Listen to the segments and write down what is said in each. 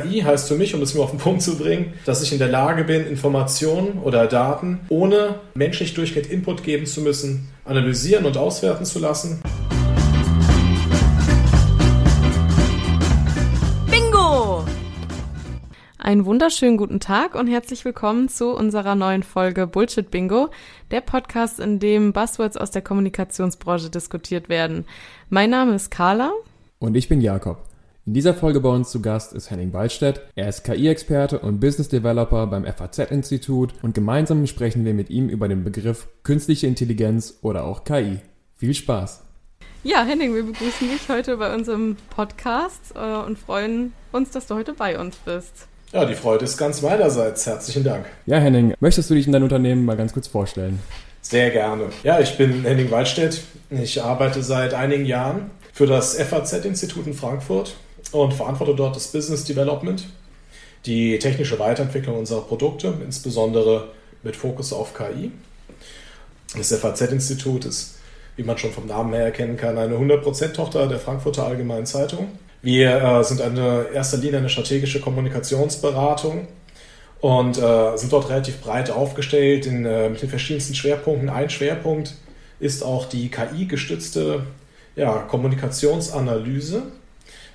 KI heißt für mich, um es mir auf den Punkt zu bringen, dass ich in der Lage bin, Informationen oder Daten ohne menschlich durchgehend Input geben zu müssen, analysieren und auswerten zu lassen. Bingo! Einen wunderschönen guten Tag und herzlich willkommen zu unserer neuen Folge Bullshit Bingo, der Podcast, in dem Buzzwords aus der Kommunikationsbranche diskutiert werden. Mein Name ist Carla. Und ich bin Jakob. In dieser Folge bei uns zu Gast ist Henning Waldstedt. Er ist KI-Experte und Business Developer beim FAZ-Institut und gemeinsam sprechen wir mit ihm über den Begriff künstliche Intelligenz oder auch KI. Viel Spaß! Ja, Henning, wir begrüßen dich heute bei unserem Podcast äh, und freuen uns, dass du heute bei uns bist. Ja, die Freude ist ganz meinerseits. Herzlichen Dank. Ja, Henning, möchtest du dich in dein Unternehmen mal ganz kurz vorstellen? Sehr gerne. Ja, ich bin Henning Waldstedt. Ich arbeite seit einigen Jahren für das FAZ-Institut in Frankfurt und verantworte dort das Business Development, die technische Weiterentwicklung unserer Produkte, insbesondere mit Fokus auf KI. Das FAZ-Institut ist, wie man schon vom Namen her erkennen kann, eine 100%-Tochter der Frankfurter Allgemeinen Zeitung. Wir äh, sind in erster Linie eine strategische Kommunikationsberatung und äh, sind dort relativ breit aufgestellt in, äh, mit den verschiedensten Schwerpunkten. Ein Schwerpunkt ist auch die KI-gestützte ja, Kommunikationsanalyse.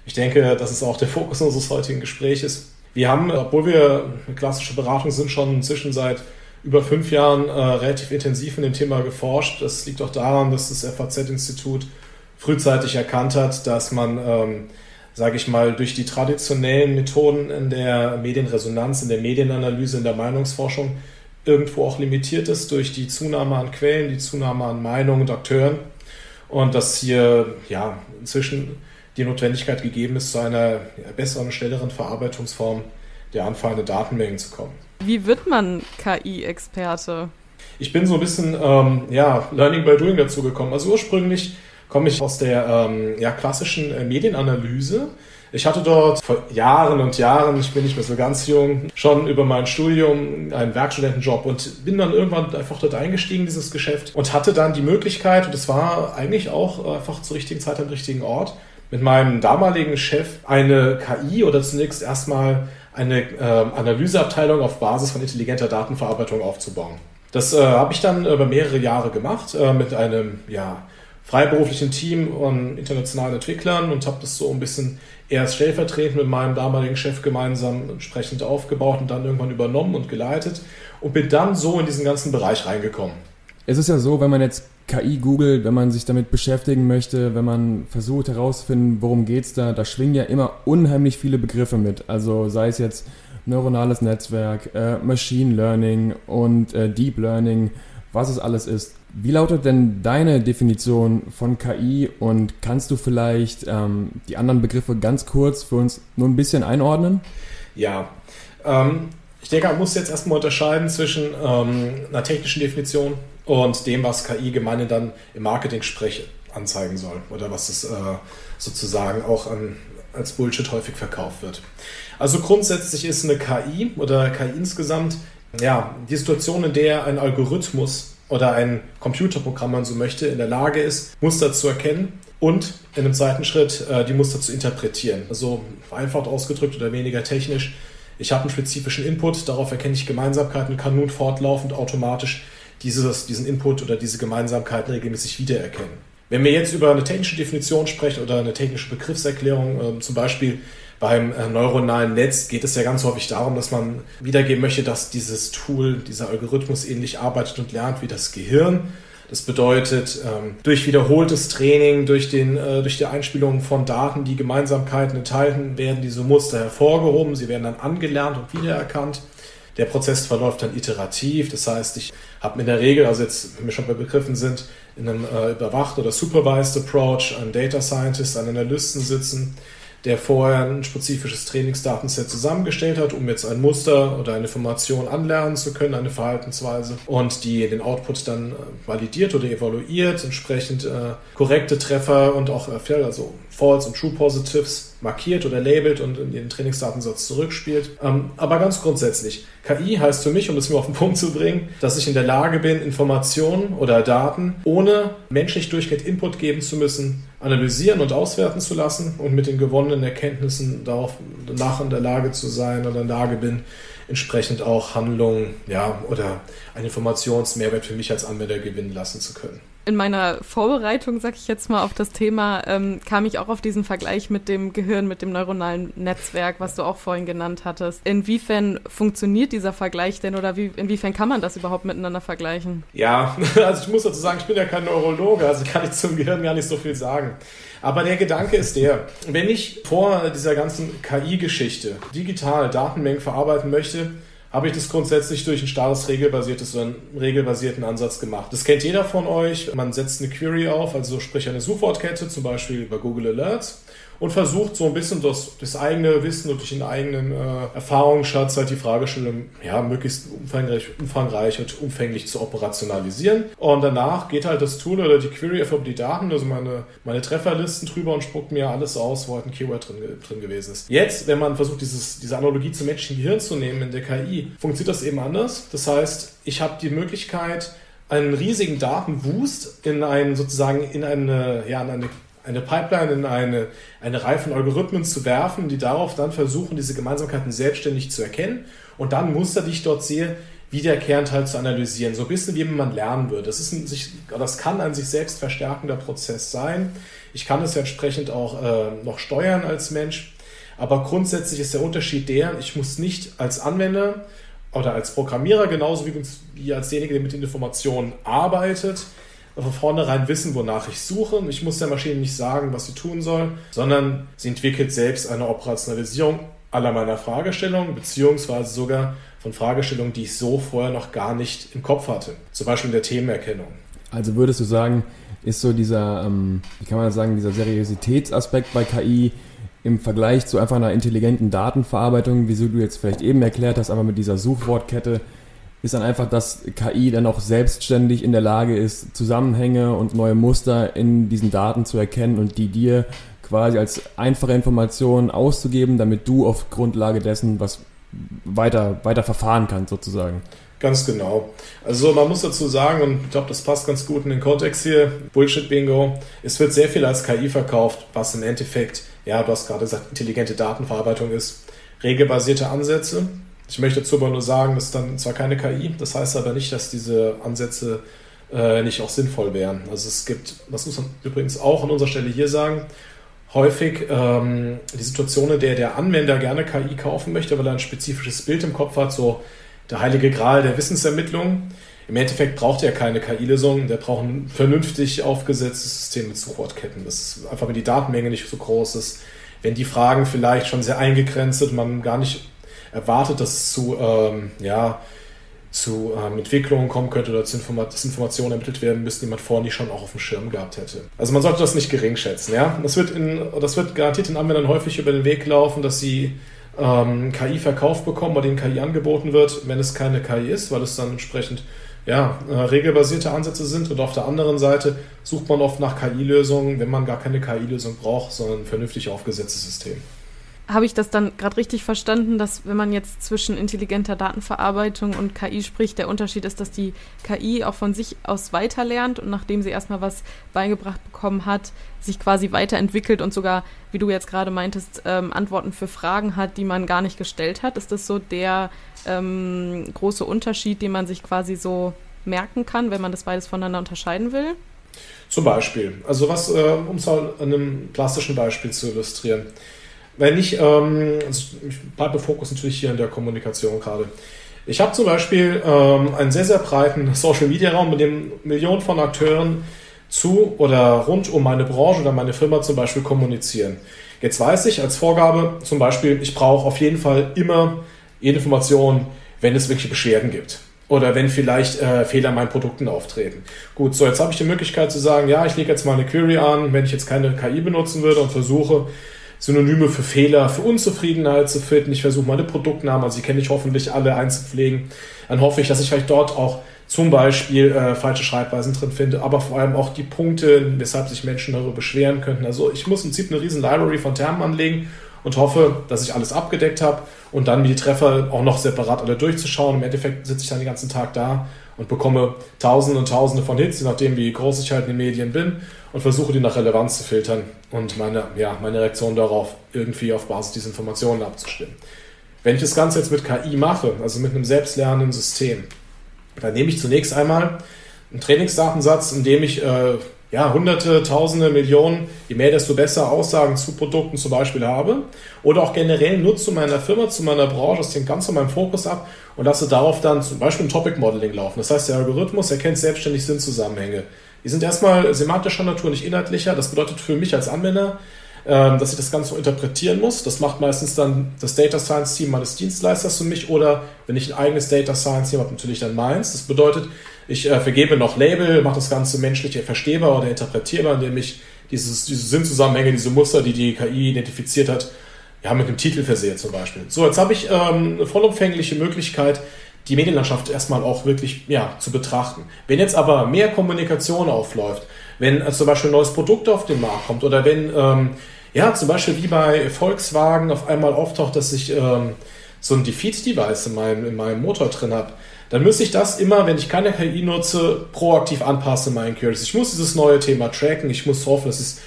Ich denke, das ist auch der Fokus unseres heutigen Gesprächs. Wir haben, obwohl wir eine klassische Beratung sind, schon inzwischen seit über fünf Jahren äh, relativ intensiv in dem Thema geforscht. Das liegt auch daran, dass das FAZ-Institut frühzeitig erkannt hat, dass man, ähm, sage ich mal, durch die traditionellen Methoden in der Medienresonanz, in der Medienanalyse, in der Meinungsforschung irgendwo auch limitiert ist durch die Zunahme an Quellen, die Zunahme an Meinungen und Akteuren. Und dass hier ja inzwischen die Notwendigkeit gegeben ist, zu einer besseren, schnelleren Verarbeitungsform der anfallenden Datenmengen zu kommen. Wie wird man KI-Experte? Ich bin so ein bisschen ähm, ja, Learning by Doing dazu gekommen. Also ursprünglich komme ich aus der ähm, ja, klassischen äh, Medienanalyse. Ich hatte dort vor Jahren und Jahren, ich bin nicht mehr so ganz jung, schon über mein Studium einen Werkstudentenjob und bin dann irgendwann einfach dort eingestiegen, dieses Geschäft, und hatte dann die Möglichkeit, und es war eigentlich auch einfach zur richtigen Zeit am richtigen Ort, mit meinem damaligen Chef eine KI oder zunächst erstmal eine äh, Analyseabteilung auf Basis von intelligenter Datenverarbeitung aufzubauen. Das äh, habe ich dann über mehrere Jahre gemacht äh, mit einem ja, freiberuflichen Team von internationalen Entwicklern und habe das so ein bisschen erst stellvertretend mit meinem damaligen Chef gemeinsam entsprechend aufgebaut und dann irgendwann übernommen und geleitet und bin dann so in diesen ganzen Bereich reingekommen. Es ist ja so, wenn man jetzt KI googelt, wenn man sich damit beschäftigen möchte, wenn man versucht herauszufinden, worum geht's da, da schwingen ja immer unheimlich viele Begriffe mit. Also sei es jetzt neuronales Netzwerk, äh, Machine Learning und äh, Deep Learning, was es alles ist. Wie lautet denn deine Definition von KI und kannst du vielleicht ähm, die anderen Begriffe ganz kurz für uns nur ein bisschen einordnen? Ja, ähm, ich denke, man muss jetzt erstmal unterscheiden zwischen ähm, einer technischen Definition und dem, was KI gemeinhin dann im Marketing-Sprech anzeigen soll oder was es äh, sozusagen auch an, als Bullshit häufig verkauft wird. Also grundsätzlich ist eine KI oder KI insgesamt ja, die Situation, in der ein Algorithmus oder ein Computerprogramm, man so möchte, in der Lage ist, Muster zu erkennen und in einem zweiten Schritt äh, die Muster zu interpretieren. Also vereinfacht ausgedrückt oder weniger technisch. Ich habe einen spezifischen Input, darauf erkenne ich Gemeinsamkeiten, kann nun fortlaufend automatisch dieses, diesen Input oder diese Gemeinsamkeiten regelmäßig wiedererkennen. Wenn wir jetzt über eine technische Definition sprechen oder eine technische Begriffserklärung, äh, zum Beispiel beim äh, neuronalen Netz geht es ja ganz häufig darum, dass man wiedergeben möchte, dass dieses Tool, dieser Algorithmus ähnlich arbeitet und lernt wie das Gehirn. Das bedeutet, ähm, durch wiederholtes Training, durch, den, äh, durch die Einspielung von Daten, die Gemeinsamkeiten enthalten, werden diese Muster hervorgehoben, sie werden dann angelernt und wiedererkannt. Der Prozess verläuft dann iterativ, das heißt, ich habe in der Regel, also jetzt, wenn wir schon bei Begriffen sind, in einem äh, überwacht oder supervised Approach einen Data Scientist, einen Analysten sitzen, der vorher ein spezifisches Trainingsdatenset zusammengestellt hat, um jetzt ein Muster oder eine Information anlernen zu können, eine Verhaltensweise und die den Output dann äh, validiert oder evaluiert, entsprechend äh, korrekte Treffer und auch äh, also False und True Positives markiert oder labelt und in den Trainingsdatensatz zurückspielt. Ähm, aber ganz grundsätzlich, KI heißt für mich, um es mir auf den Punkt zu bringen, dass ich in der Lage bin, Informationen oder Daten ohne menschlich durchgehend Input geben zu müssen, analysieren und auswerten zu lassen und mit den gewonnenen Erkenntnissen darauf nach in der Lage zu sein oder in der Lage bin, entsprechend auch Handlungen ja, oder einen Informationsmehrwert für mich als Anwender gewinnen lassen zu können in meiner Vorbereitung, sag ich jetzt mal, auf das Thema, ähm, kam ich auch auf diesen Vergleich mit dem Gehirn, mit dem neuronalen Netzwerk, was du auch vorhin genannt hattest. Inwiefern funktioniert dieser Vergleich denn oder wie, inwiefern kann man das überhaupt miteinander vergleichen? Ja, also ich muss dazu sagen, ich bin ja kein Neurologe, also kann ich zum Gehirn gar nicht so viel sagen. Aber der Gedanke ist der, wenn ich vor dieser ganzen KI-Geschichte digital Datenmengen verarbeiten möchte, habe ich das grundsätzlich durch ein starres regelbasiertes, einen regelbasierten Ansatz gemacht. Das kennt jeder von euch. Man setzt eine Query auf, also sprich eine Suchwortkette, zum Beispiel über Google Alerts und versucht so ein bisschen das, das eigene Wissen und durch den eigenen äh, Erfahrungsschatz halt die Fragestellung ja, möglichst umfangreich, umfangreich und umfänglich zu operationalisieren. Und danach geht halt das Tool oder die Query einfach über die Daten, also meine, meine Trefferlisten drüber und spuckt mir alles aus, wo halt ein Keyword drin, drin gewesen ist. Jetzt, wenn man versucht, dieses, diese Analogie zum menschlichen Gehirn zu nehmen in der KI, funktioniert das eben anders. Das heißt, ich habe die Möglichkeit, einen riesigen Datenwust in einen sozusagen in eine, ja, in eine eine Pipeline in eine, eine Reihe von Algorithmen zu werfen, die darauf dann versuchen, diese Gemeinsamkeiten selbstständig zu erkennen und dann Muster, die ich dort sehe, wiederkehrend halt zu analysieren. So ein bisschen wie man lernen würde. Das, ist ein sich, das kann ein sich selbst verstärkender Prozess sein. Ich kann es entsprechend auch äh, noch steuern als Mensch. Aber grundsätzlich ist der Unterschied der, ich muss nicht als Anwender oder als Programmierer genauso wie, wie als derjenige, der mit den Informationen arbeitet, von vornherein wissen, wonach ich suche. Ich muss der Maschine nicht sagen, was sie tun soll, sondern sie entwickelt selbst eine Operationalisierung aller meiner Fragestellungen, beziehungsweise sogar von Fragestellungen, die ich so vorher noch gar nicht im Kopf hatte. Zum Beispiel in der Themenerkennung. Also würdest du sagen, ist so dieser, ähm, wie kann man sagen, dieser Seriositätsaspekt bei KI im Vergleich zu einfach einer intelligenten Datenverarbeitung, wie du jetzt vielleicht eben erklärt hast, aber mit dieser Suchwortkette, ist dann einfach, dass KI dann auch selbstständig in der Lage ist, Zusammenhänge und neue Muster in diesen Daten zu erkennen und die dir quasi als einfache Information auszugeben, damit du auf Grundlage dessen was weiter, weiter verfahren kannst, sozusagen. Ganz genau. Also man muss dazu sagen, und ich glaube, das passt ganz gut in den Kontext hier, Bullshit-Bingo, es wird sehr viel als KI verkauft, was im Endeffekt, ja, du hast gerade gesagt, intelligente Datenverarbeitung ist, regelbasierte Ansätze, ich möchte dazu aber nur sagen, das ist dann zwar keine KI, das heißt aber nicht, dass diese Ansätze äh, nicht auch sinnvoll wären. Also es gibt, das muss man übrigens auch an unserer Stelle hier sagen, häufig ähm, die Situation, in der der Anwender gerne KI kaufen möchte, weil er ein spezifisches Bild im Kopf hat, so der heilige Gral der Wissensermittlung. Im Endeffekt braucht er keine KI-Lösung, der braucht ein vernünftig aufgesetztes System mit Suchwortketten. Das ist einfach, wenn die Datenmenge nicht so groß ist, wenn die Fragen vielleicht schon sehr eingegrenzt sind, man gar nicht erwartet, dass es zu, ähm, ja, zu ähm, Entwicklungen kommen könnte oder zu dass Informationen ermittelt werden müssen, die man vorher nicht schon auch auf dem Schirm gehabt hätte. Also man sollte das nicht gering schätzen. Ja? Das, wird in, das wird garantiert den Anwendern häufig über den Weg laufen, dass sie ähm, KI verkauft bekommen, bei denen KI angeboten wird, wenn es keine KI ist, weil es dann entsprechend ja, äh, regelbasierte Ansätze sind. Und auf der anderen Seite sucht man oft nach KI-Lösungen, wenn man gar keine KI-Lösung braucht, sondern ein vernünftig aufgesetztes System habe ich das dann gerade richtig verstanden, dass wenn man jetzt zwischen intelligenter Datenverarbeitung und KI spricht, der Unterschied ist, dass die KI auch von sich aus weiterlernt und nachdem sie erstmal was beigebracht bekommen hat, sich quasi weiterentwickelt und sogar, wie du jetzt gerade meintest, ähm, Antworten für Fragen hat, die man gar nicht gestellt hat. Ist das so der ähm, große Unterschied, den man sich quasi so merken kann, wenn man das beides voneinander unterscheiden will? Zum Beispiel. Also was, äh, um es an einem plastischen Beispiel zu illustrieren. Wenn ich, ähm, also ich bleibe Fokus natürlich hier in der Kommunikation gerade. Ich habe zum Beispiel ähm, einen sehr, sehr breiten Social-Media-Raum, mit dem Millionen von Akteuren zu oder rund um meine Branche oder meine Firma zum Beispiel kommunizieren. Jetzt weiß ich als Vorgabe zum Beispiel, ich brauche auf jeden Fall immer jede Information, wenn es wirklich Beschwerden gibt oder wenn vielleicht äh, Fehler in meinen Produkten auftreten. Gut, so jetzt habe ich die Möglichkeit zu sagen, ja, ich lege jetzt mal eine Query an, wenn ich jetzt keine KI benutzen würde und versuche Synonyme für Fehler, für Unzufriedenheit zu finden. Ich versuche meine Produktnamen, also die kenne ich hoffentlich alle einzupflegen. Dann hoffe ich, dass ich vielleicht dort auch zum Beispiel äh, falsche Schreibweisen drin finde, aber vor allem auch die Punkte, weshalb sich Menschen darüber beschweren könnten. Also ich muss im Prinzip eine riesen Library von Termen anlegen und hoffe, dass ich alles abgedeckt habe und dann die Treffer auch noch separat alle durchzuschauen. Im Endeffekt sitze ich dann den ganzen Tag da und bekomme Tausende und Tausende von Hits, je nachdem, wie groß ich halt in den Medien bin und versuche die nach Relevanz zu filtern und meine, ja, meine Reaktion darauf irgendwie auf Basis dieser Informationen abzustimmen. Wenn ich das Ganze jetzt mit KI mache, also mit einem selbstlernenden System, dann nehme ich zunächst einmal einen Trainingsdatensatz, in dem ich äh, ja, hunderte, tausende, Millionen, je mehr, desto besser Aussagen zu Produkten zum Beispiel habe. Oder auch generell nur zu meiner Firma, zu meiner Branche, das hängt ganz von meinem Fokus ab und lasse darauf dann zum Beispiel ein Topic Modeling laufen. Das heißt, der Algorithmus erkennt selbstständig Sinnzusammenhänge. Die sind erstmal semantischer Natur, nicht inhaltlicher. Das bedeutet für mich als Anwender, ähm, dass ich das Ganze so interpretieren muss. Das macht meistens dann das Data Science Team meines Dienstleisters für mich oder wenn ich ein eigenes Data Science Team habe, natürlich dann meins. Das bedeutet, ich äh, vergebe noch Label, mache das Ganze menschlich verstehbar oder interpretierbar, indem ich dieses, diese Sinnzusammenhänge, diese Muster, die die KI identifiziert hat, ja, mit dem Titel versehe zum Beispiel. So, jetzt habe ich ähm, eine vollumfängliche Möglichkeit, die Medienlandschaft erstmal auch wirklich ja, zu betrachten. Wenn jetzt aber mehr Kommunikation aufläuft, wenn äh, zum Beispiel ein neues Produkt auf den Markt kommt oder wenn, ähm, ja, zum Beispiel wie bei Volkswagen auf einmal auftaucht, dass ich ähm, so ein Defeat-Device in meinem, in meinem Motor drin habe, dann müsste ich das immer, wenn ich keine KI nutze, proaktiv anpassen in meinen Queries. Ich muss dieses neue Thema tracken, ich muss hoffen, dass es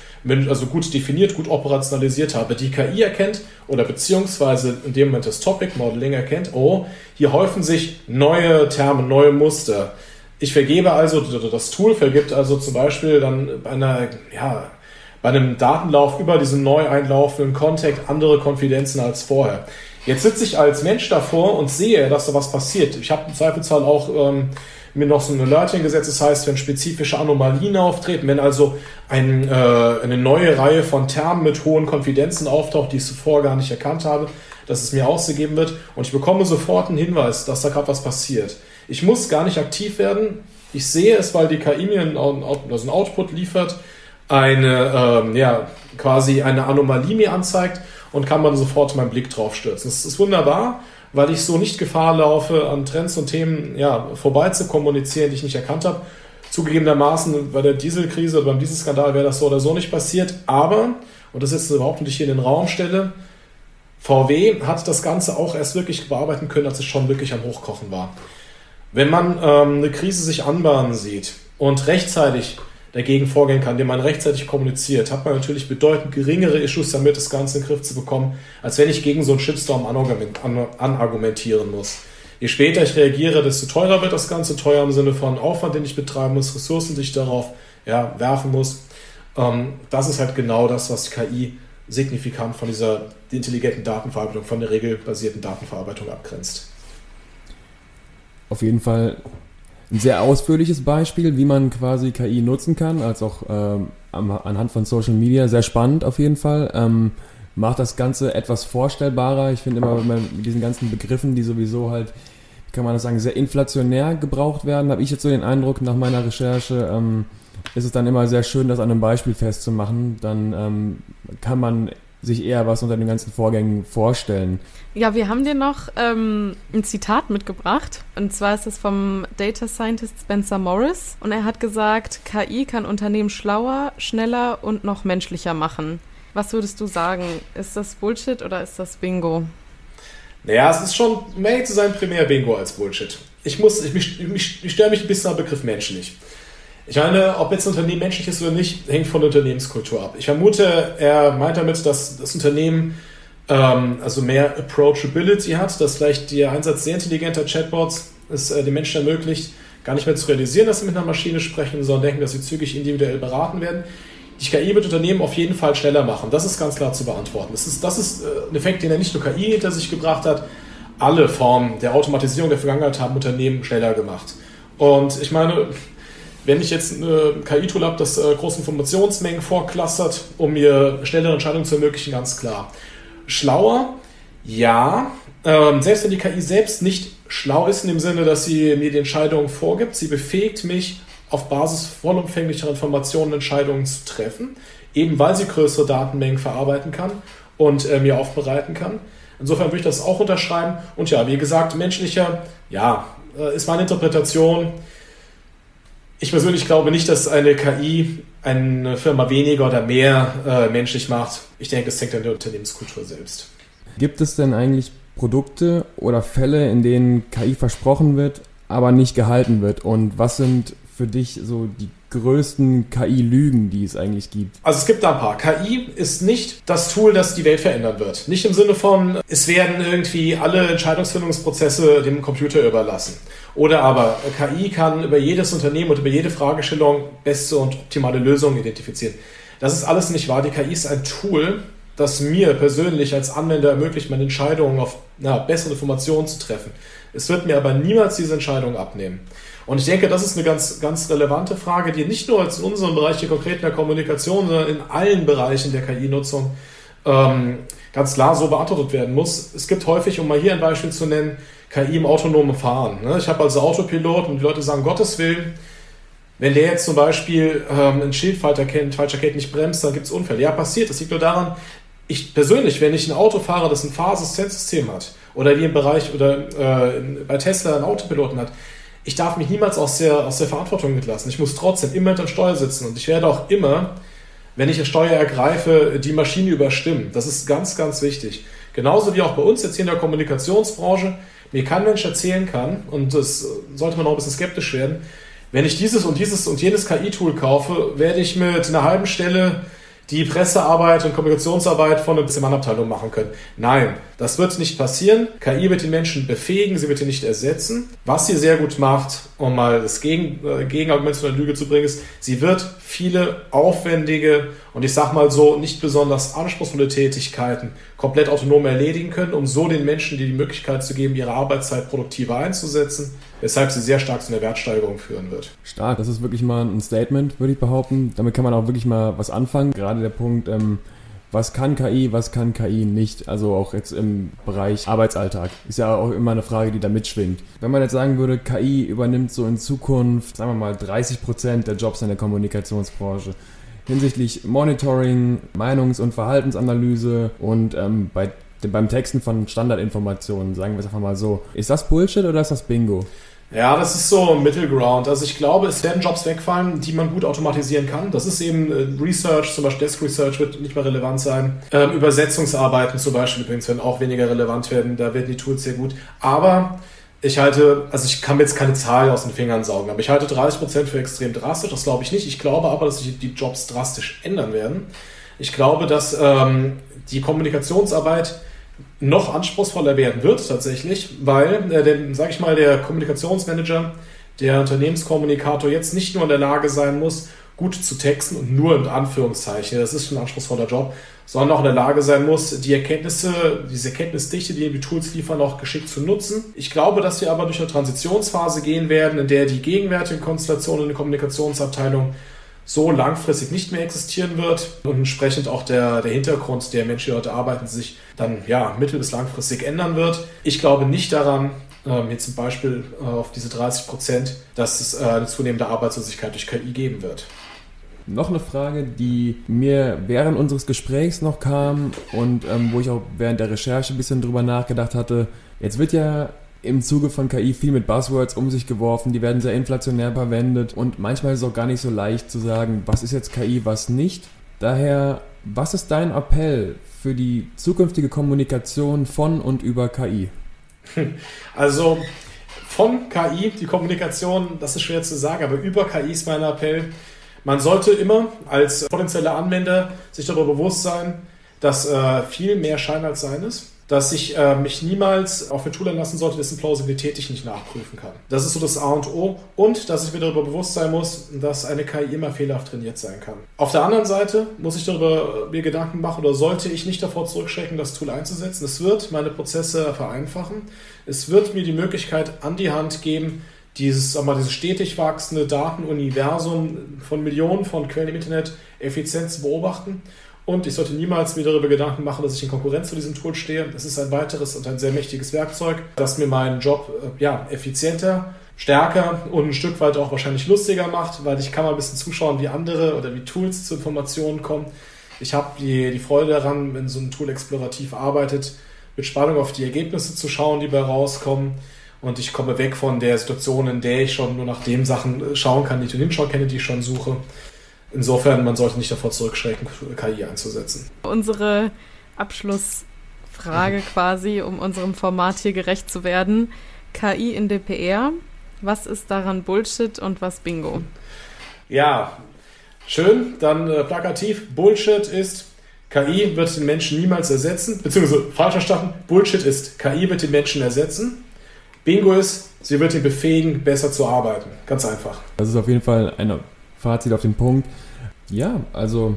also gut definiert, gut operationalisiert habe. Die KI erkennt oder beziehungsweise in dem Moment das Topic Modeling erkennt, oh, hier häufen sich neue Terme, neue Muster. Ich vergebe also, das Tool vergibt also zum Beispiel dann bei einer, ja, bei einem Datenlauf über diesen neu einlaufenden Contact andere Konfidenzen als vorher. Jetzt sitze ich als Mensch davor und sehe, dass da was passiert. Ich habe im Zweifelsfall auch ähm, mir noch so ein Alerting gesetzt, das heißt, wenn spezifische Anomalien auftreten, wenn also ein, äh, eine neue Reihe von Termen mit hohen Konfidenzen auftaucht, die ich zuvor gar nicht erkannt habe, dass es mir ausgegeben wird und ich bekomme sofort einen Hinweis, dass da gerade was passiert. Ich muss gar nicht aktiv werden. Ich sehe es, weil die KI mir einen, also einen Output liefert, eine, ähm, ja, quasi eine Anomalie mir anzeigt und kann man sofort meinen Blick drauf stürzen. Das ist wunderbar, weil ich so nicht Gefahr laufe, an Trends und Themen ja, vorbei zu kommunizieren, die ich nicht erkannt habe. Zugegebenermaßen bei der Dieselkrise, beim Dieselskandal wäre das so oder so nicht passiert. Aber, und das ist überhaupt nicht hier in den Raum stelle, VW hat das Ganze auch erst wirklich bearbeiten können, als es schon wirklich am Hochkochen war. Wenn man ähm, eine Krise sich anbahnen sieht und rechtzeitig dagegen vorgehen kann, indem man rechtzeitig kommuniziert, hat man natürlich bedeutend geringere Issues damit, das Ganze in den Griff zu bekommen, als wenn ich gegen so einen Shitstorm anargumentieren muss. Je später ich reagiere, desto teurer wird das Ganze. Teuer im Sinne von Aufwand, den ich betreiben muss, Ressourcen, die ich darauf ja, werfen muss. Ähm, das ist halt genau das, was KI signifikant von dieser intelligenten Datenverarbeitung, von der regelbasierten Datenverarbeitung abgrenzt. Auf jeden Fall ein sehr ausführliches Beispiel, wie man quasi KI nutzen kann, als auch ähm, anhand von Social Media. Sehr spannend auf jeden Fall. Ähm, macht das Ganze etwas vorstellbarer. Ich finde immer, wenn man mit diesen ganzen Begriffen, die sowieso halt, wie kann man das sagen, sehr inflationär gebraucht werden, habe ich jetzt so den Eindruck nach meiner Recherche, ähm, ist es dann immer sehr schön, das an einem Beispiel festzumachen. Dann ähm, kann man sich eher was unter den ganzen Vorgängen vorstellen. Ja, wir haben dir noch ähm, ein Zitat mitgebracht. Und zwar ist es vom Data Scientist Spencer Morris. Und er hat gesagt, KI kann Unternehmen schlauer, schneller und noch menschlicher machen. Was würdest du sagen? Ist das Bullshit oder ist das Bingo? Naja, es ist schon mehr zu sein primär Bingo als Bullshit. Ich muss, ich, ich, ich, ich störe mich ein bisschen am Begriff menschlich. Ich meine, ob jetzt ein Unternehmen menschlich ist oder nicht, hängt von der Unternehmenskultur ab. Ich vermute, er meint damit, dass das Unternehmen ähm, also mehr Approachability hat, dass vielleicht der Einsatz sehr intelligenter Chatbots es äh, den Menschen ermöglicht, gar nicht mehr zu realisieren, dass sie mit einer Maschine sprechen, sondern denken, dass sie zügig individuell beraten werden. Die KI wird Unternehmen auf jeden Fall schneller machen. Das ist ganz klar zu beantworten. Das ist, das ist äh, ein Effekt, den er nicht nur KI hinter sich gebracht hat. Alle Formen der Automatisierung der Vergangenheit haben Unternehmen schneller gemacht. Und ich meine, wenn ich jetzt ein KI-Tool habe, das äh, große Informationsmengen vorklustert, um mir schnellere Entscheidungen zu ermöglichen, ganz klar. Schlauer, ja. Ähm, selbst wenn die KI selbst nicht schlau ist, in dem Sinne, dass sie mir die Entscheidungen vorgibt, sie befähigt mich, auf Basis vollumfänglicher Informationen Entscheidungen zu treffen, eben weil sie größere Datenmengen verarbeiten kann und äh, mir aufbereiten kann. Insofern würde ich das auch unterschreiben. Und ja, wie gesagt, menschlicher, ja, äh, ist meine Interpretation ich persönlich glaube nicht, dass eine KI eine Firma weniger oder mehr äh, menschlich macht. Ich denke, es hängt an der Unternehmenskultur selbst. Gibt es denn eigentlich Produkte oder Fälle, in denen KI versprochen wird, aber nicht gehalten wird? Und was sind für dich so die größten KI-Lügen, die es eigentlich gibt? Also es gibt da ein paar. KI ist nicht das Tool, das die Welt verändern wird. Nicht im Sinne von, es werden irgendwie alle Entscheidungsfindungsprozesse dem Computer überlassen. Oder aber KI kann über jedes Unternehmen und über jede Fragestellung beste und optimale Lösungen identifizieren. Das ist alles nicht wahr. Die KI ist ein Tool, das mir persönlich als Anwender ermöglicht, meine Entscheidungen auf na, bessere Informationen zu treffen. Es wird mir aber niemals diese Entscheidung abnehmen. Und ich denke, das ist eine ganz, ganz relevante Frage, die nicht nur jetzt in unserem Bereich hier konkret in der Kommunikation, sondern in allen Bereichen der KI-Nutzung ähm, ganz klar so beantwortet werden muss. Es gibt häufig, um mal hier ein Beispiel zu nennen, KI im autonomen Fahren. Ne? Ich habe also Autopilot und die Leute sagen, Gottes Willen, wenn der jetzt zum Beispiel ähm, ein Schild falsch erkennt, falsch nicht bremst, dann gibt es Unfälle. Ja, passiert. Das liegt nur daran, ich persönlich, wenn ich ein Auto fahre, das ein Fahrassistenzsystem hat, oder wie im Bereich oder äh, bei Tesla einen Autopiloten hat, ich darf mich niemals aus der, aus der Verantwortung mitlassen. Ich muss trotzdem immer hinter dem Steuer sitzen und ich werde auch immer, wenn ich eine Steuer ergreife, die Maschine überstimmen. Das ist ganz, ganz wichtig. Genauso wie auch bei uns jetzt hier in der Kommunikationsbranche, mir kein Mensch erzählen kann, und das sollte man auch ein bisschen skeptisch werden, wenn ich dieses und dieses und jenes KI-Tool kaufe, werde ich mit einer halben Stelle die Pressearbeit und Kommunikationsarbeit von einer Mann-Abteilung machen können. Nein, das wird nicht passieren. KI wird die Menschen befähigen, sie wird ihn nicht ersetzen. Was sie sehr gut macht, um mal das Gegen, äh, Gegenargument zu einer Lüge zu bringen, ist, sie wird viele aufwendige und ich sag mal so nicht besonders anspruchsvolle Tätigkeiten komplett autonom erledigen können, um so den Menschen die, die Möglichkeit zu geben, ihre Arbeitszeit produktiver einzusetzen, weshalb sie sehr stark zu einer Wertsteigerung führen wird. Stark, das ist wirklich mal ein Statement, würde ich behaupten. Damit kann man auch wirklich mal was anfangen. Gerade der Punkt, ähm, was kann KI, was kann KI nicht? Also auch jetzt im Bereich Arbeitsalltag. Ist ja auch immer eine Frage, die da mitschwingt. Wenn man jetzt sagen würde, KI übernimmt so in Zukunft, sagen wir mal, 30 Prozent der Jobs in der Kommunikationsbranche hinsichtlich Monitoring, Meinungs- und Verhaltensanalyse und ähm, bei, beim Texten von Standardinformationen, sagen wir es einfach mal so. Ist das Bullshit oder ist das Bingo? Ja, das ist so Middle Ground. Also ich glaube, es werden Jobs wegfallen, die man gut automatisieren kann. Das ist eben äh, Research, zum Beispiel Desk Research wird nicht mehr relevant sein. Ähm, Übersetzungsarbeiten zum Beispiel übrigens werden auch weniger relevant werden. Da werden die Tools sehr gut. Aber ich halte, also ich kann mir jetzt keine Zahl aus den Fingern saugen, aber ich halte 30% für extrem drastisch. Das glaube ich nicht. Ich glaube aber, dass sich die Jobs drastisch ändern werden. Ich glaube, dass ähm, die Kommunikationsarbeit noch anspruchsvoller werden wird tatsächlich, weil, äh, sage ich mal, der Kommunikationsmanager, der Unternehmenskommunikator jetzt nicht nur in der Lage sein muss, gut zu texten und nur in Anführungszeichen, das ist ein anspruchsvoller Job, sondern auch in der Lage sein muss, die Erkenntnisse, diese Erkenntnisdichte, die die Tools liefern, auch geschickt zu nutzen. Ich glaube, dass wir aber durch eine Transitionsphase gehen werden, in der die gegenwärtige Konstellation in der Kommunikationsabteilung so langfristig nicht mehr existieren wird und entsprechend auch der, der Hintergrund der Menschen, die dort arbeiten, sich dann ja mittel- bis langfristig ändern wird. Ich glaube nicht daran, ähm, jetzt zum Beispiel äh, auf diese 30 Prozent, dass es äh, eine zunehmende Arbeitslosigkeit durch KI geben wird. Noch eine Frage, die mir während unseres Gesprächs noch kam und ähm, wo ich auch während der Recherche ein bisschen drüber nachgedacht hatte. Jetzt wird ja im Zuge von KI viel mit Buzzwords um sich geworfen, die werden sehr inflationär verwendet und manchmal ist es auch gar nicht so leicht zu sagen, was ist jetzt KI, was nicht. Daher, was ist dein Appell für die zukünftige Kommunikation von und über KI? Also von KI, die Kommunikation, das ist schwer zu sagen, aber über KI ist mein Appell. Man sollte immer als potenzieller Anwender sich darüber bewusst sein, dass äh, viel mehr Schein als Sein ist dass ich äh, mich niemals auf ein Tool einlassen sollte, dessen Plausibilität ich nicht nachprüfen kann. Das ist so das A und O. Und dass ich mir darüber bewusst sein muss, dass eine KI immer fehlerhaft trainiert sein kann. Auf der anderen Seite muss ich darüber mir Gedanken machen oder sollte ich nicht davor zurückschrecken, das Tool einzusetzen. Es wird meine Prozesse vereinfachen. Es wird mir die Möglichkeit an die Hand geben, dieses, mal, dieses stetig wachsende Datenuniversum von Millionen von Quellen im Internet effizient zu beobachten und ich sollte niemals mir darüber Gedanken machen, dass ich in Konkurrenz zu diesem Tool stehe. Es ist ein weiteres und ein sehr mächtiges Werkzeug, das mir meinen Job äh, ja, effizienter, stärker und ein Stück weit auch wahrscheinlich lustiger macht, weil ich kann mal ein bisschen zuschauen, wie andere oder wie Tools zu Informationen kommen. Ich habe die, die Freude daran, wenn so ein Tool explorativ arbeitet, mit Spannung auf die Ergebnisse zu schauen, die bei rauskommen. Und ich komme weg von der Situation, in der ich schon nur nach den Sachen äh, schauen kann, die ich Show kenne, die ich schon suche insofern, man sollte nicht davor zurückschrecken, KI einzusetzen. Unsere Abschlussfrage quasi, um unserem Format hier gerecht zu werden. KI in DPR, was ist daran Bullshit und was Bingo? Ja, schön, dann äh, plakativ. Bullshit ist, KI wird den Menschen niemals ersetzen, beziehungsweise falsch verstanden, Bullshit ist, KI wird den Menschen ersetzen. Bingo ist, sie wird ihn befähigen, besser zu arbeiten. Ganz einfach. Das ist auf jeden Fall ein Fazit auf den Punkt. Ja, also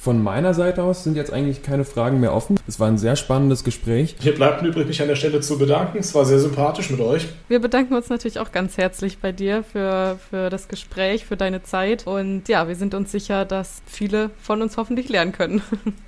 von meiner Seite aus sind jetzt eigentlich keine Fragen mehr offen. Es war ein sehr spannendes Gespräch. Hier bleibt übrig, mich an der Stelle zu bedanken. Es war sehr sympathisch mit euch. Wir bedanken uns natürlich auch ganz herzlich bei dir für, für das Gespräch, für deine Zeit. Und ja, wir sind uns sicher, dass viele von uns hoffentlich lernen können.